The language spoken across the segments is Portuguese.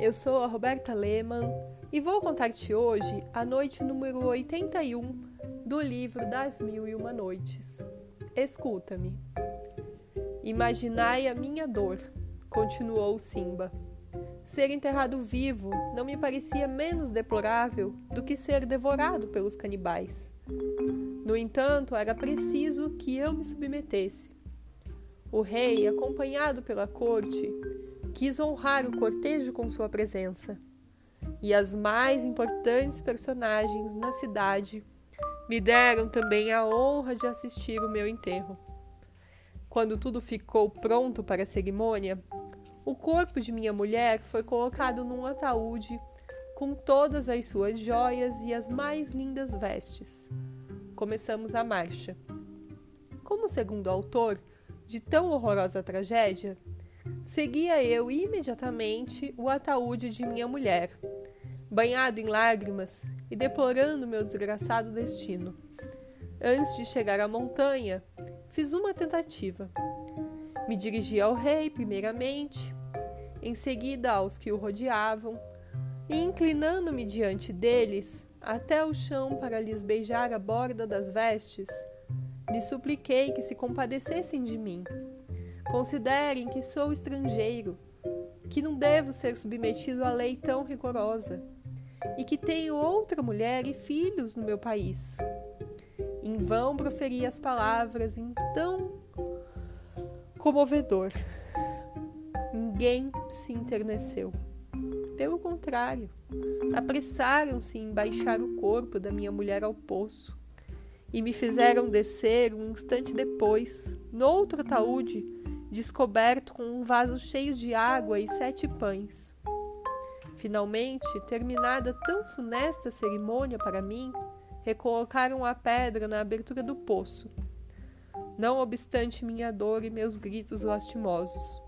Eu sou a Roberta Lehmann e vou contar-te hoje a noite número 81 do livro Das Mil e Uma Noites. Escuta-me. Imaginai a minha dor, continuou Simba. Ser enterrado vivo não me parecia menos deplorável do que ser devorado pelos canibais. No entanto, era preciso que eu me submetesse. O rei, acompanhado pela corte, quis honrar o cortejo com sua presença. E as mais importantes personagens na cidade me deram também a honra de assistir o meu enterro. Quando tudo ficou pronto para a cerimônia, o corpo de minha mulher foi colocado num ataúde com todas as suas joias e as mais lindas vestes. Começamos a marcha. Como segundo autor de tão horrorosa tragédia, seguia eu imediatamente o ataúde de minha mulher, banhado em lágrimas e deplorando meu desgraçado destino. Antes de chegar à montanha, fiz uma tentativa. Me dirigi ao rei, primeiramente, em seguida aos que o rodeavam, e inclinando-me diante deles até o chão para lhes beijar a borda das vestes, lhes supliquei que se compadecessem de mim Considerem que sou estrangeiro, que não devo ser submetido à lei tão rigorosa e que tenho outra mulher e filhos no meu país. Em vão proferi as palavras em tão comovedor. Ninguém se interneceu. Pelo contrário, apressaram-se em baixar o corpo da minha mulher ao poço e me fizeram descer um instante depois, noutro ataúde, descoberto com um vaso cheio de água e sete pães. Finalmente, terminada tão funesta cerimônia para mim, recolocaram a pedra na abertura do poço, não obstante minha dor e meus gritos lastimosos.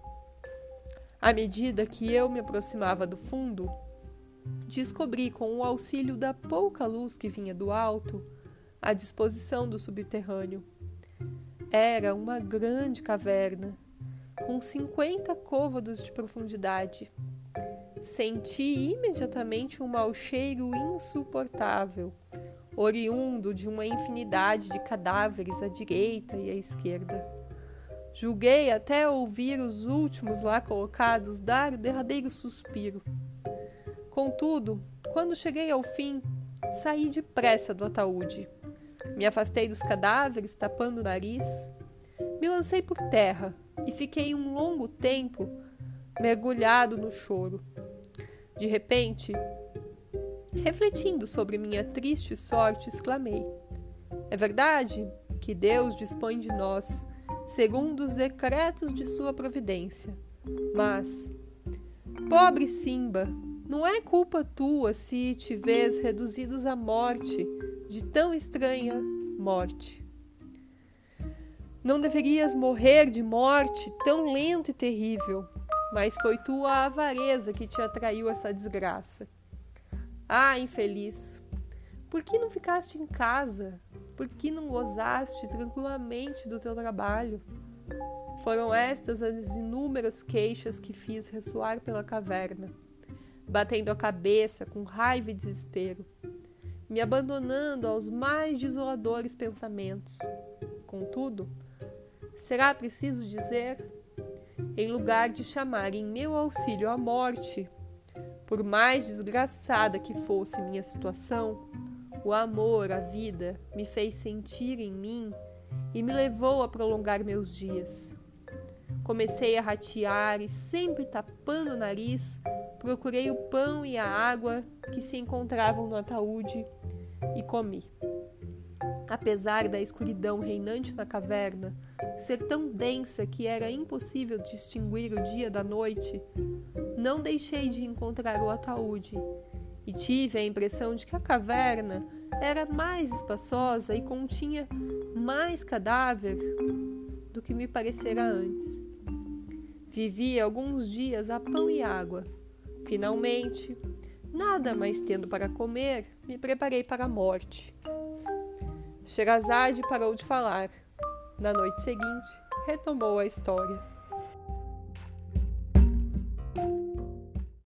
À medida que eu me aproximava do fundo, descobri, com o auxílio da pouca luz que vinha do alto, a disposição do subterrâneo. Era uma grande caverna, com 50 côvados de profundidade. Senti imediatamente um mau cheiro insuportável, oriundo de uma infinidade de cadáveres à direita e à esquerda. Julguei até ouvir os últimos lá colocados dar o derradeiro suspiro. Contudo, quando cheguei ao fim, saí depressa do ataúde. Me afastei dos cadáveres, tapando o nariz. Me lancei por terra, e fiquei um longo tempo mergulhado no choro. De repente, refletindo sobre minha triste sorte, exclamei: É verdade que Deus dispõe de nós segundo os decretos de sua providência. Mas, pobre Simba, não é culpa tua se te vês reduzidos à morte de tão estranha morte. Não deverias morrer de morte tão lenta e terrível, mas foi tua avareza que te atraiu essa desgraça. Ah, infeliz! Por que não ficaste em casa? Por que não gozaste tranquilamente do teu trabalho? Foram estas as inúmeras queixas que fiz ressoar pela caverna, batendo a cabeça com raiva e desespero, me abandonando aos mais desoladores pensamentos. Contudo, será preciso dizer, em lugar de chamar em meu auxílio a morte, por mais desgraçada que fosse minha situação, o amor, a vida, me fez sentir em mim e me levou a prolongar meus dias. Comecei a ratear e, sempre tapando o nariz, procurei o pão e a água que se encontravam no ataúde e comi. Apesar da escuridão reinante na caverna ser tão densa que era impossível distinguir o dia da noite, não deixei de encontrar o ataúde e tive a impressão de que a caverna era mais espaçosa e continha mais cadáver do que me parecera antes. Vivi alguns dias a pão e água. Finalmente, nada mais tendo para comer, me preparei para a morte. Sherazade parou de falar. Na noite seguinte, retomou a história.